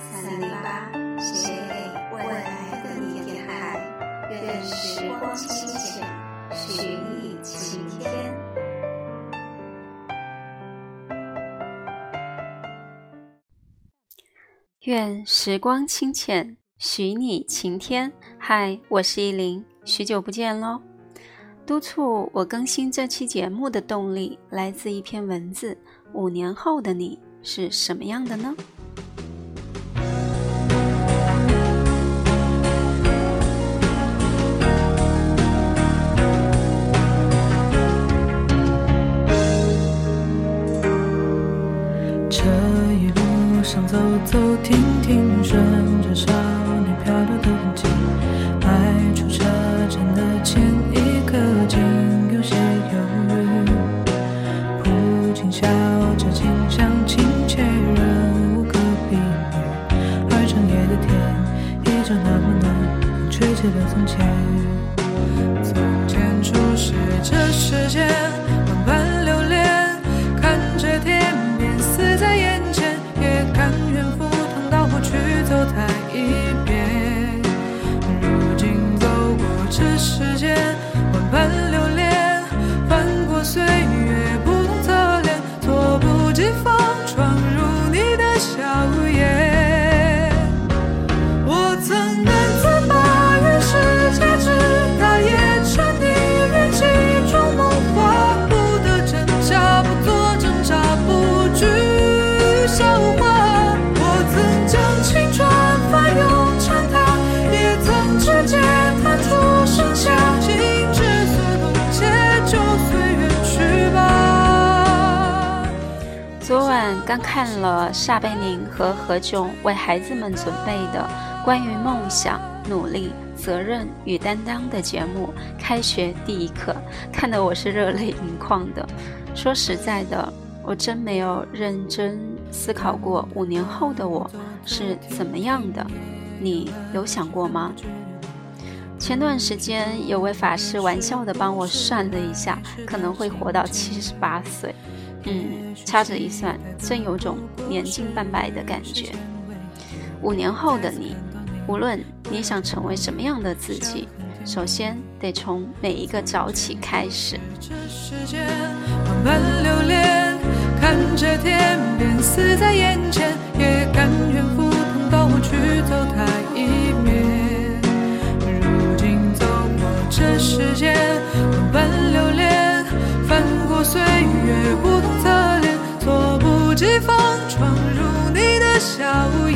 三零八，写给未来的你电台，愿时光清浅，许你晴天。愿时光清浅，许你晴天。嗨，我是依林，许久不见喽。督促我更新这期节目的动力来自一篇文字：五年后的你是什么样的呢？走停停，着刚看了撒贝宁和何炅为孩子们准备的关于梦想、努力、责任与担当的节目《开学第一课》，看得我是热泪盈眶的。说实在的，我真没有认真思考过五年后的我是怎么样的。你有想过吗？前段时间有位法师玩笑的帮我算了一下，可能会活到七十八岁。嗯，掐指一算，真有种年近半百的感觉。五年后的你，无论你想成为什么样的自己，首先得从每一个早起开始。看着天边死在眼前，也甘愿赴笑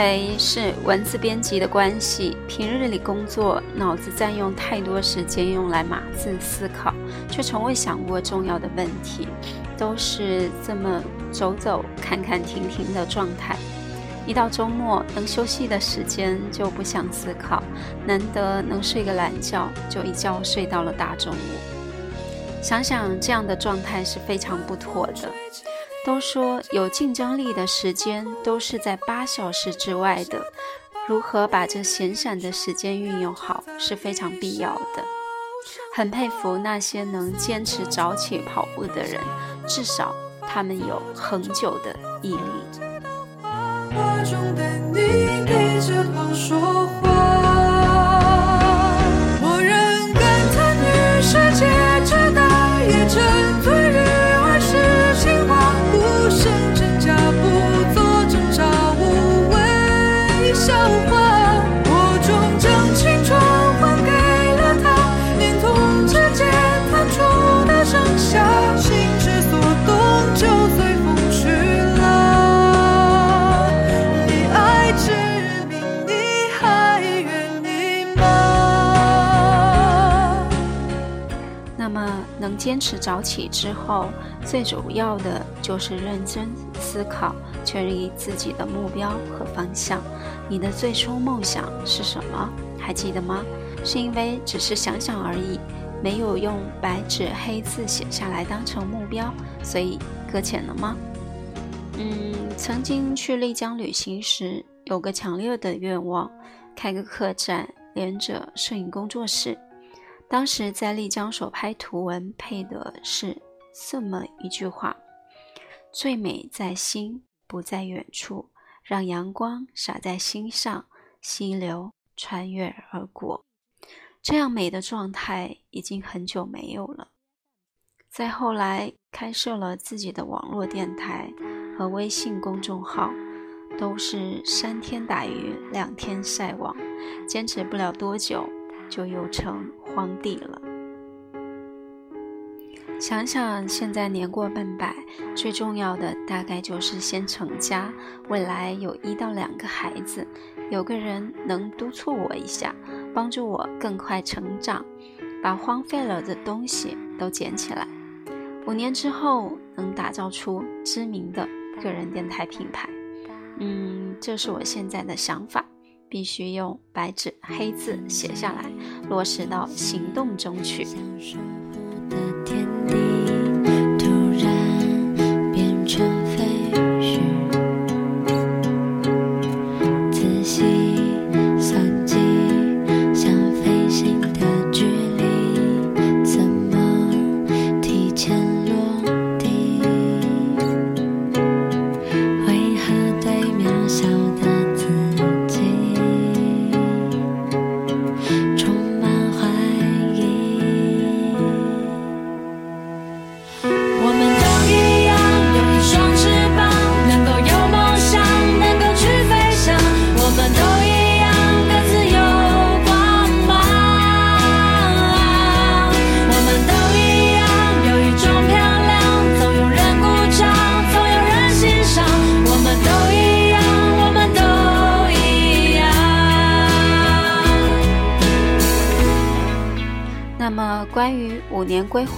为是文字编辑的关系，平日里工作，脑子占用太多时间用来码字思考，却从未想过重要的问题，都是这么走走看看停停的状态。一到周末能休息的时间就不想思考，难得能睡个懒觉，就一觉睡到了大中午。想想这样的状态是非常不妥的。都说有竞争力的时间都是在八小时之外的，如何把这闲散的时间运用好是非常必要的。很佩服那些能坚持早起跑步的人，至少他们有恒久的毅力。笑话，我终将。那么，能坚持早起之后，最主要的就是认真思考，确立自己的目标和方向。你的最初梦想是什么？还记得吗？是因为只是想想而已，没有用白纸黑字写下来当成目标，所以搁浅了吗？嗯，曾经去丽江旅行时，有个强烈的愿望，开个客栈，连着摄影工作室。当时在丽江所拍图文配的是这么一句话：“最美在心，不在远处。让阳光洒在心上，溪流穿越而过。”这样美的状态已经很久没有了。再后来开设了自己的网络电台和微信公众号，都是三天打鱼两天晒网，坚持不了多久。就又成荒地了。想想现在年过半百，最重要的大概就是先成家，未来有一到两个孩子，有个人能督促我一下，帮助我更快成长，把荒废了的东西都捡起来。五年之后能打造出知名的个人电台品牌。嗯，这是我现在的想法。必须用白纸黑字写下来，落实到行动中去。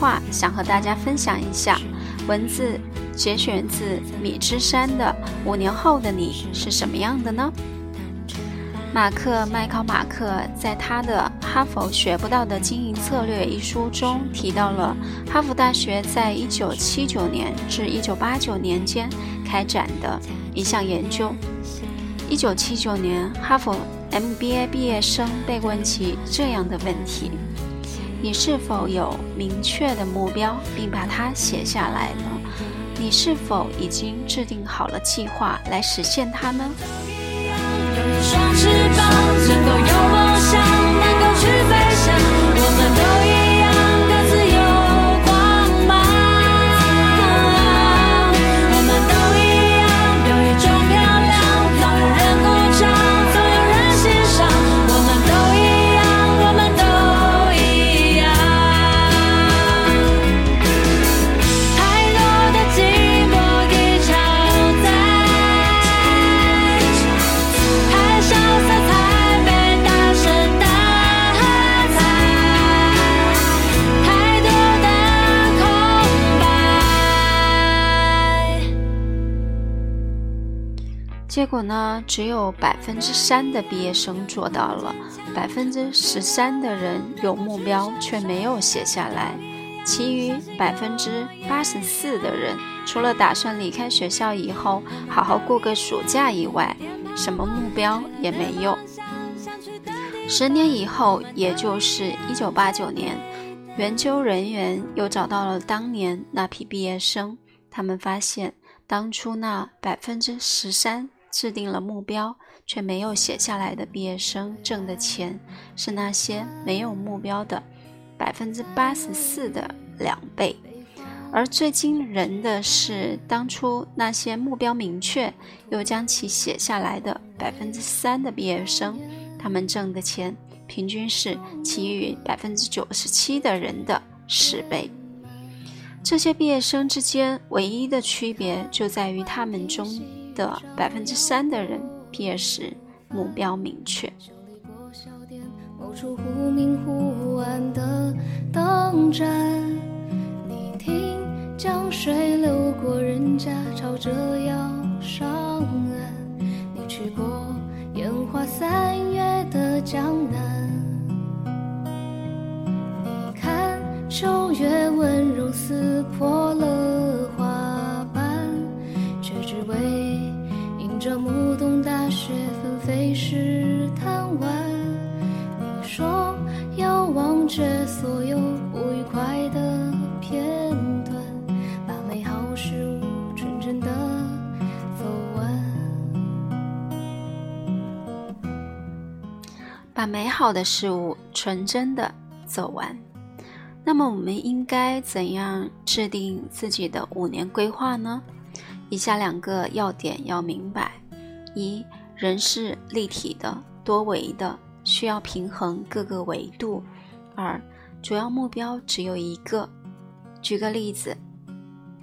话，想和大家分享一下。文字节选自米之山的《五年后的你是什么样的呢？》马克·麦考马克在他的《哈佛学不到的经营策略》一书中提到了哈佛大学在1979年至1989年间开展的一项研究。1979年，哈佛 MBA 毕业生被问起这样的问题。你是否有明确的目标，并把它写下来呢？你是否已经制定好了计划来实现它呢？果呢，只有百分之三的毕业生做到了，百分之十三的人有目标却没有写下来，其余百分之八十四的人，除了打算离开学校以后好好过个暑假以外，什么目标也没有。十年以后，也就是一九八九年，研究人员又找到了当年那批毕业生，他们发现当初那百分之十三。制定了目标却没有写下来的毕业生挣的钱是那些没有目标的百分之八十四的两倍，而最惊人的是，当初那些目标明确又将其写下来的百分之三的毕业生，他们挣的钱平均是其余百分之九十七的人的十倍。这些毕业生之间唯一的区别就在于他们中。的百分之三的人毕业时目标明确。某处忽明忽暗的灯盏，你听江水流过人家，朝着要上岸。你去过烟花三月的江南，你看秋月温柔好的事物纯真的走完。那么，我们应该怎样制定自己的五年规划呢？以下两个要点要明白：一，人是立体的、多维的，需要平衡各个维度；二，主要目标只有一个。举个例子，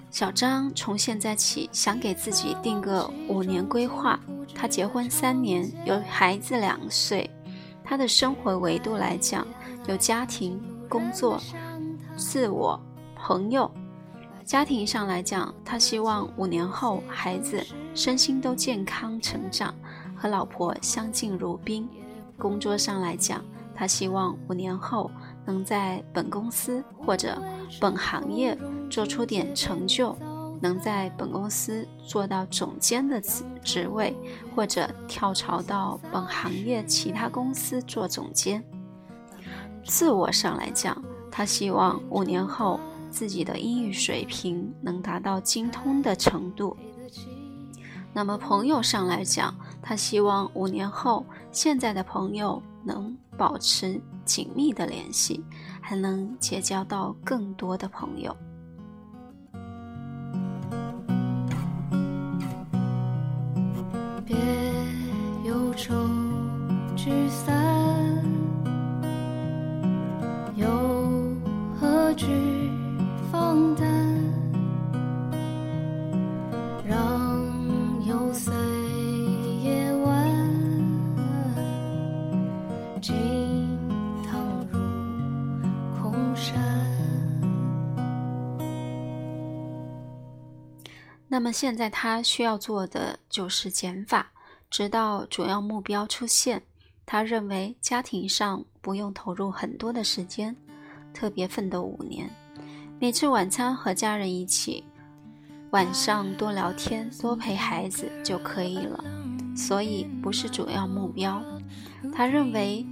小张从现在起想给自己定个五年规划。他结婚三年，有孩子两岁。他的生活维度来讲，有家庭、工作、自我、朋友。家庭上来讲，他希望五年后孩子身心都健康成长，和老婆相敬如宾。工作上来讲，他希望五年后能在本公司或者本行业做出点成就，能在本公司做到总监的职职位，或者跳槽到本行业其他公司做总监。自我上来讲，他希望五年后自己的英语水平能达到精通的程度。那么朋友上来讲，他希望五年后现在的朋友能保持紧密的联系，还能结交到更多的朋友。愁聚散，又何惧放胆？让幽邃夜晚惊堂入空山。那么现在他需要做的就是减法，直到主要目标出现。他认为家庭上不用投入很多的时间，特别奋斗五年，每次晚餐和家人一起，晚上多聊天、多陪孩子就可以了。所以不是主要目标。他认为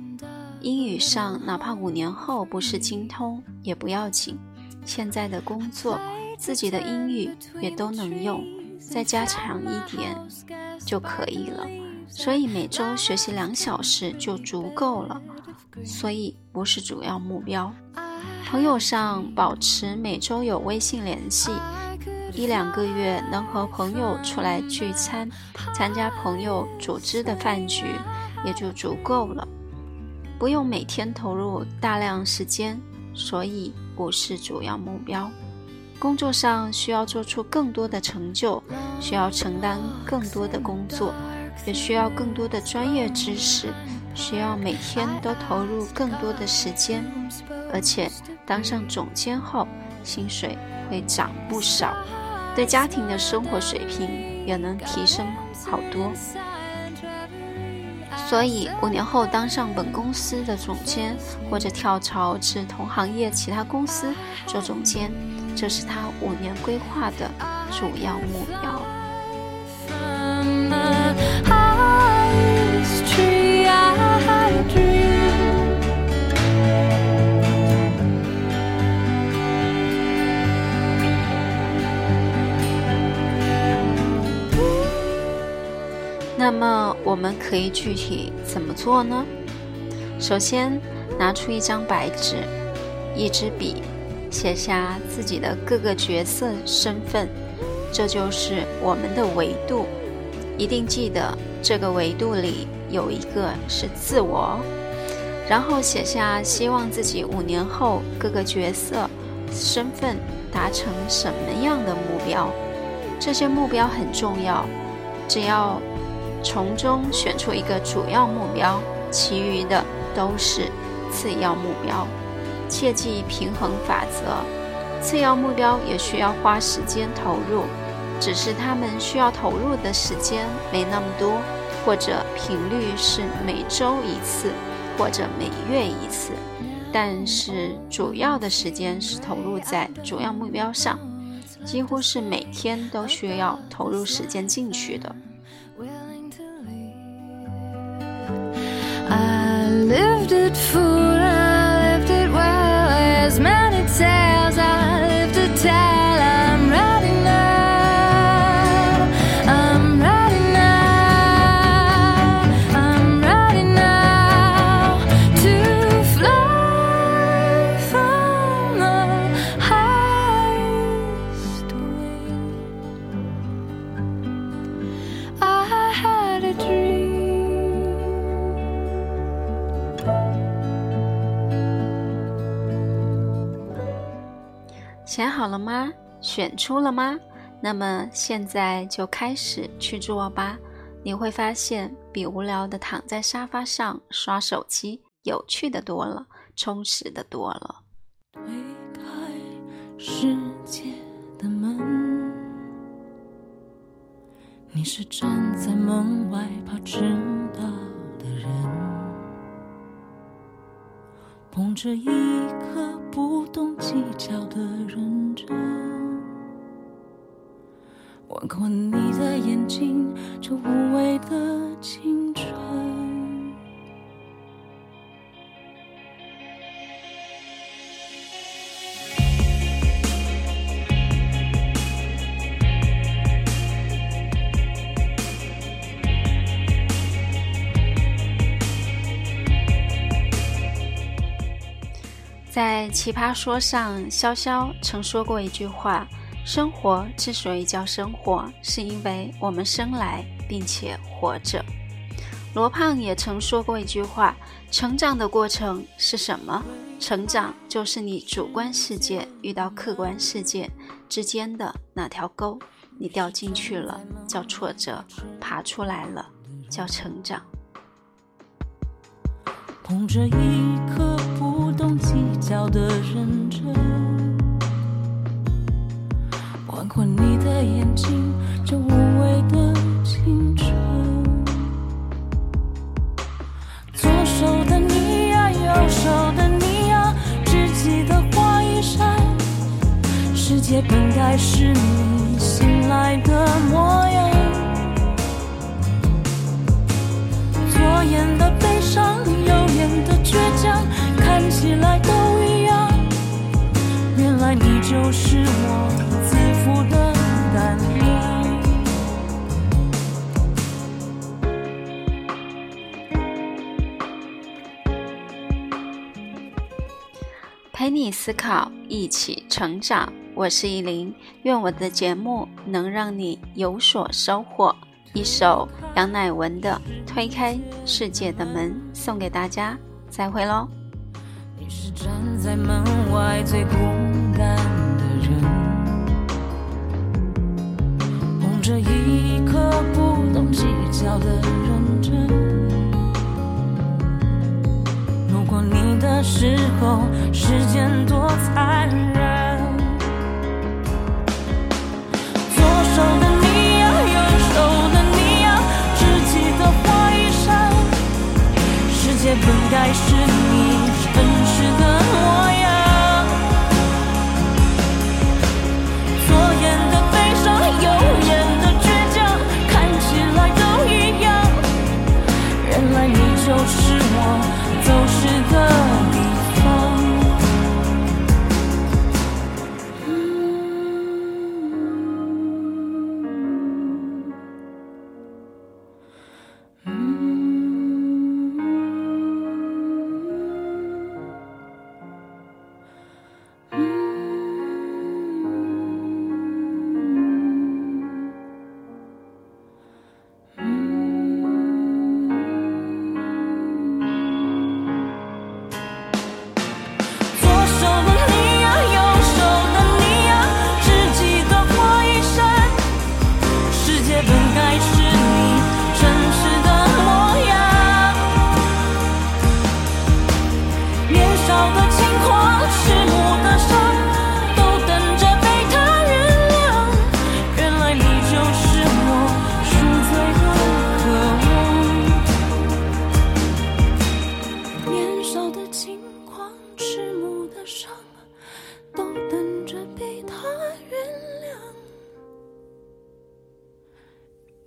英语上哪怕五年后不是精通也不要紧，现在的工作。自己的英语也都能用，再加长一点就可以了。所以每周学习两小时就足够了。所以不是主要目标。朋友上保持每周有微信联系，一两个月能和朋友出来聚餐，参加朋友组织的饭局也就足够了。不用每天投入大量时间，所以不是主要目标。工作上需要做出更多的成就，需要承担更多的工作，也需要更多的专业知识，需要每天都投入更多的时间，而且当上总监后，薪水会涨不少，对家庭的生活水平也能提升好多。所以五年后当上本公司的总监，或者跳槽至同行业其他公司做总监。这是他五年规划的主要目标。那么我们可以具体怎么做呢？首先，拿出一张白纸，一支笔。写下自己的各个角色身份，这就是我们的维度。一定记得这个维度里有一个是自我。然后写下希望自己五年后各个角色身份达成什么样的目标。这些目标很重要，只要从中选出一个主要目标，其余的都是次要目标。切记平衡法则，次要目标也需要花时间投入，只是他们需要投入的时间没那么多，或者频率是每周一次，或者每月一次。但是主要的时间是投入在主要目标上，几乎是每天都需要投入时间进去的。i lived for 好了吗？选出了吗？那么现在就开始去做吧。你会发现，比无聊的躺在沙发上刷手机有趣的多了，充实的多了。推开世界的门，你是站在门外怕迟到的人，捧着一颗不懂计较的认真。吻过你的眼睛，这无畏的青春。在《奇葩说》上，潇潇曾说过一句话。生活之所以叫生活，是因为我们生来并且活着。罗胖也曾说过一句话：成长的过程是什么？成长就是你主观世界遇到客观世界之间的那条沟，你掉进去了叫挫折，爬出来了叫成长。捧着一颗笑的认真。吻过你的眼睛，这无畏的思考，一起成长。我是依林，愿我的节目能让你有所收获。一首杨乃文的《推开世界的门》送给大家，再会喽。你是站在门外最孤单。这一颗不懂计较的认真，你的时候，时间多残忍。左手的你呀，右手的你呀，只记得花衣裳。世界本该是你